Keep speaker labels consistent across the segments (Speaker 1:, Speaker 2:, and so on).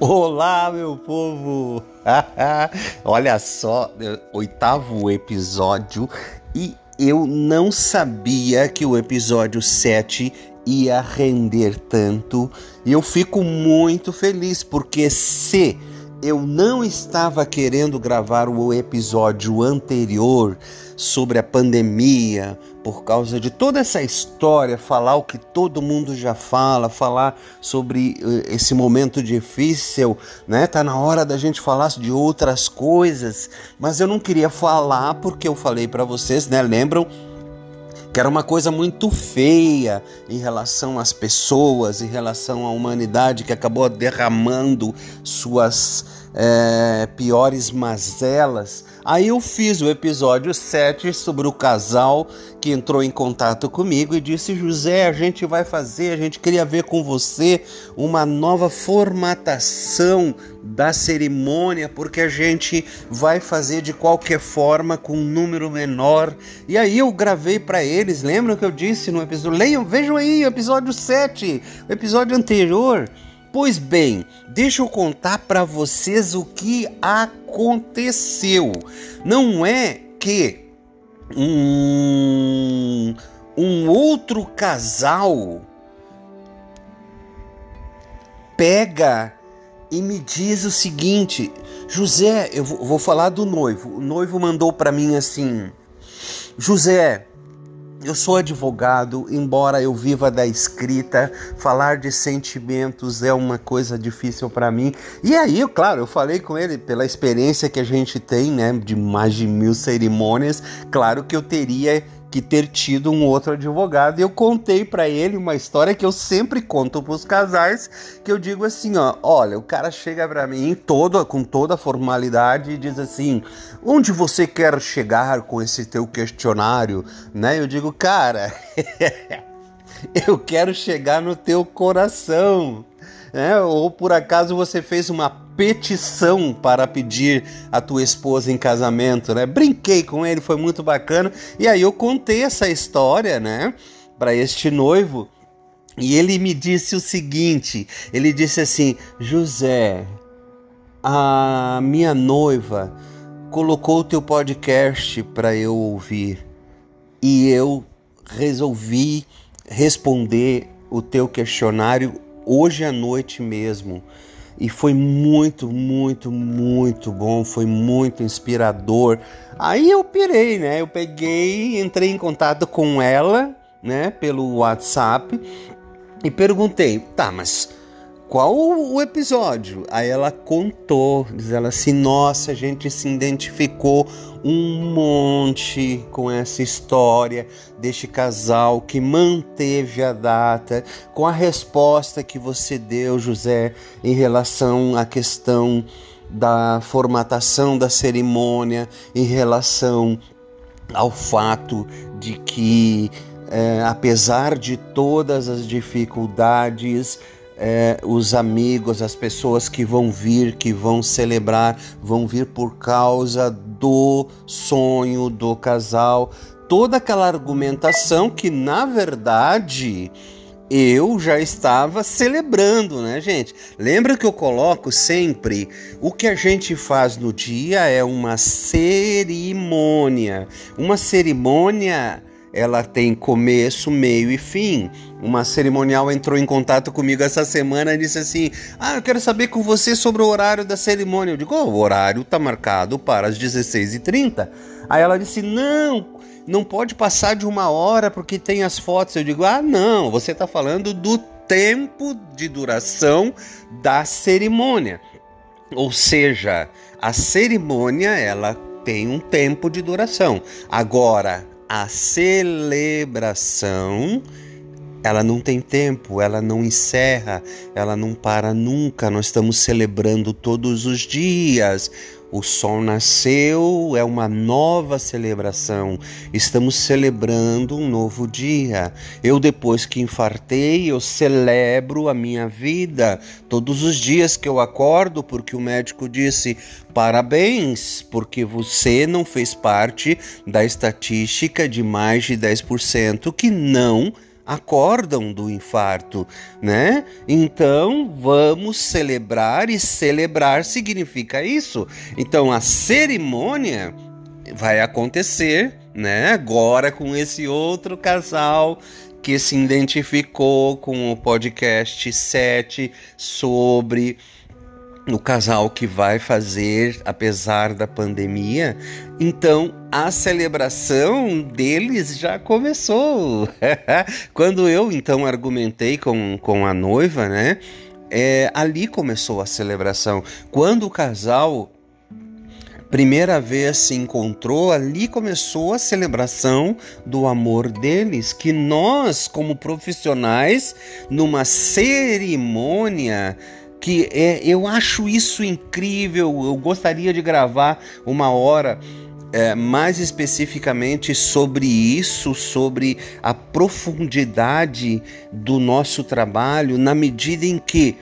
Speaker 1: Olá, meu povo! Olha só, oitavo episódio e eu não sabia que o episódio 7 ia render tanto. E eu fico muito feliz porque se eu não estava querendo gravar o episódio anterior sobre a pandemia, por causa de toda essa história, falar o que todo mundo já fala, falar sobre eh, esse momento difícil, né? Tá na hora da gente falar de outras coisas, mas eu não queria falar porque eu falei para vocês, né? Lembram? Que era uma coisa muito feia em relação às pessoas, em relação à humanidade que acabou derramando suas é, piores mazelas. Aí eu fiz o episódio 7 sobre o casal que entrou em contato comigo e disse: José, a gente vai fazer, a gente queria ver com você uma nova formatação da cerimônia, porque a gente vai fazer de qualquer forma com um número menor. E aí eu gravei para eles, lembram que eu disse no episódio? Leiam, vejam aí episódio 7, o episódio anterior. Pois bem, deixa eu contar para vocês o que aconteceu. Não é que um, um outro casal pega e me diz o seguinte: José, eu vou falar do noivo. O noivo mandou para mim assim: José, eu sou advogado, embora eu viva da escrita, falar de sentimentos é uma coisa difícil para mim. E aí, claro, eu falei com ele pela experiência que a gente tem, né, de mais de mil cerimônias, claro que eu teria que ter tido um outro advogado. E eu contei para ele uma história que eu sempre conto para os casais, que eu digo assim, ó, olha, o cara chega para mim todo com toda a formalidade e diz assim: "Onde você quer chegar com esse teu questionário?", né? Eu digo: "Cara, eu quero chegar no teu coração". É, ou por acaso você fez uma petição para pedir a tua esposa em casamento, né? Brinquei com ele, foi muito bacana. E aí eu contei essa história, né, para este noivo. E ele me disse o seguinte: ele disse assim, José, a minha noiva colocou o teu podcast para eu ouvir e eu resolvi responder o teu questionário hoje à noite mesmo. E foi muito, muito, muito bom, foi muito inspirador. Aí eu pirei, né? Eu peguei, entrei em contato com ela, né, pelo WhatsApp e perguntei: "Tá, mas qual o episódio? Aí ela contou, diz ela assim: nossa, a gente se identificou um monte com essa história deste casal que manteve a data, com a resposta que você deu, José, em relação à questão da formatação da cerimônia, em relação ao fato de que, é, apesar de todas as dificuldades, é, os amigos, as pessoas que vão vir, que vão celebrar, vão vir por causa do sonho do casal. Toda aquela argumentação que, na verdade, eu já estava celebrando, né, gente? Lembra que eu coloco sempre o que a gente faz no dia é uma cerimônia. Uma cerimônia ela tem começo, meio e fim. Uma cerimonial entrou em contato comigo essa semana e disse assim: Ah, eu quero saber com você sobre o horário da cerimônia. Eu digo: oh, o horário está marcado para as 16h30. Aí ela disse: Não, não pode passar de uma hora porque tem as fotos. Eu digo: Ah, não, você está falando do tempo de duração da cerimônia. Ou seja, a cerimônia ela tem um tempo de duração. Agora, a celebração ela não tem tempo, ela não encerra, ela não para nunca. Nós estamos celebrando todos os dias. O sol nasceu, é uma nova celebração. Estamos celebrando um novo dia. Eu depois que infartei, eu celebro a minha vida todos os dias que eu acordo, porque o médico disse: "Parabéns, porque você não fez parte da estatística de mais de 10% que não acordam do infarto, né? Então vamos celebrar e celebrar significa isso. Então a cerimônia vai acontecer, né? Agora com esse outro casal que se identificou com o podcast 7 sobre o casal que vai fazer apesar da pandemia. Então a celebração deles já começou. Quando eu então argumentei com, com a noiva, né? É, ali começou a celebração. Quando o casal primeira vez se encontrou, ali começou a celebração do amor deles, que nós, como profissionais, numa cerimônia, que é, eu acho isso incrível. Eu gostaria de gravar uma hora é, mais especificamente sobre isso, sobre a profundidade do nosso trabalho, na medida em que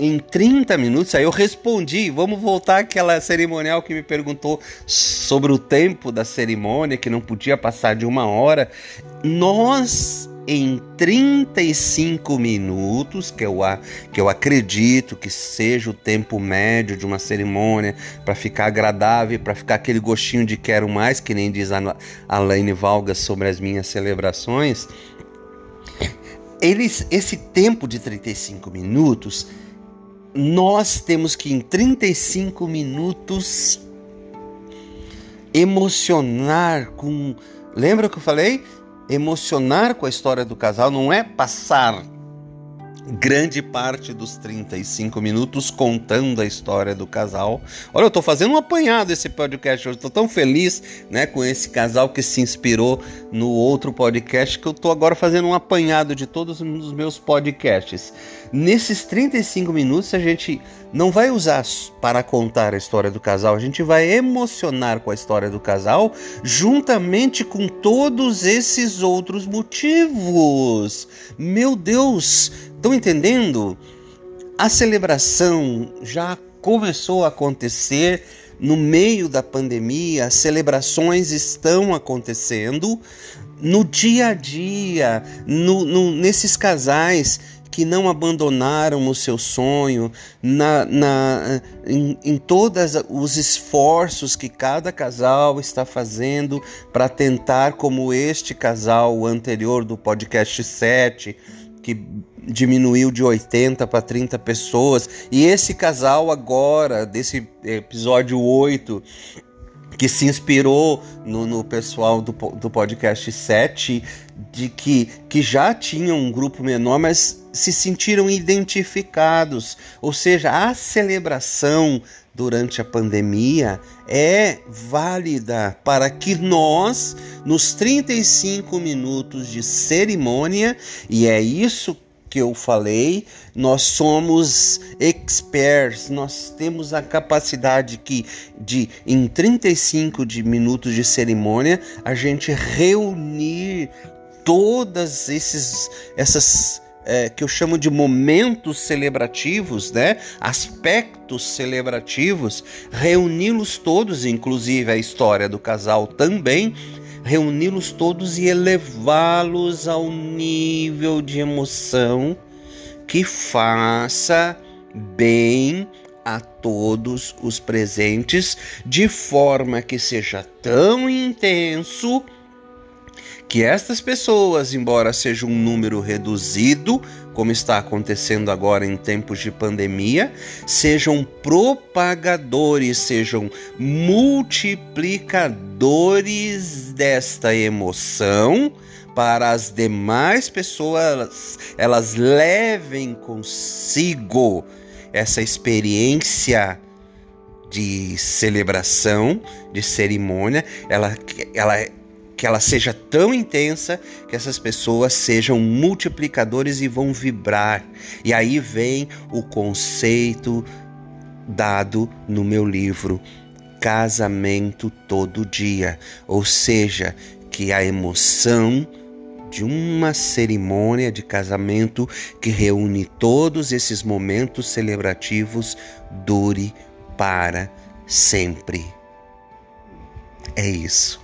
Speaker 1: em 30 minutos, aí eu respondi, vamos voltar àquela cerimonial que me perguntou sobre o tempo da cerimônia, que não podia passar de uma hora. Nós em 35 minutos, que eu, que eu acredito que seja o tempo médio de uma cerimônia, para ficar agradável, para ficar aquele gostinho de quero mais, que nem diz a Alaine Valgas sobre as minhas celebrações. Eles, esse tempo de 35 minutos, nós temos que em 35 minutos emocionar com. Lembra que eu falei? Emocionar com a história do casal não é passar grande parte dos 35 minutos contando a história do casal. Olha, eu estou fazendo um apanhado esse podcast, eu estou tão feliz, né, com esse casal que se inspirou no outro podcast que eu estou agora fazendo um apanhado de todos os meus podcasts. Nesses 35 minutos a gente não vai usar para contar a história do casal, a gente vai emocionar com a história do casal juntamente com todos esses outros motivos. Meu Deus, estão entendendo? A celebração já começou a acontecer no meio da pandemia, as celebrações estão acontecendo no dia a dia, no, no, nesses casais que não abandonaram o seu sonho, na, na, em, em todos os esforços que cada casal está fazendo para tentar, como este casal anterior do podcast 7, que diminuiu de 80 para 30 pessoas, e esse casal agora, desse episódio 8, que se inspirou no, no pessoal do, do podcast 7, de que, que já tinham um grupo menor, mas se sentiram identificados. Ou seja, a celebração durante a pandemia é válida para que nós, nos 35 minutos de cerimônia, e é isso que eu falei, nós somos experts, nós temos a capacidade que de em 35 de minutos de cerimônia a gente reunir todas esses essas é, que eu chamo de momentos celebrativos, né? aspectos celebrativos, reuni-los todos, inclusive a história do casal também, reuni-los todos e elevá-los ao nível de emoção que faça bem a todos os presentes, de forma que seja tão intenso que estas pessoas, embora seja um número reduzido, como está acontecendo agora em tempos de pandemia, sejam propagadores, sejam multiplicadores desta emoção para as demais pessoas, elas levem consigo essa experiência de celebração, de cerimônia, ela, ela, que ela seja tão intensa que essas pessoas sejam multiplicadores e vão vibrar. E aí vem o conceito dado no meu livro Casamento Todo Dia, ou seja, que a emoção de uma cerimônia de casamento que reúne todos esses momentos celebrativos dure para sempre. É isso.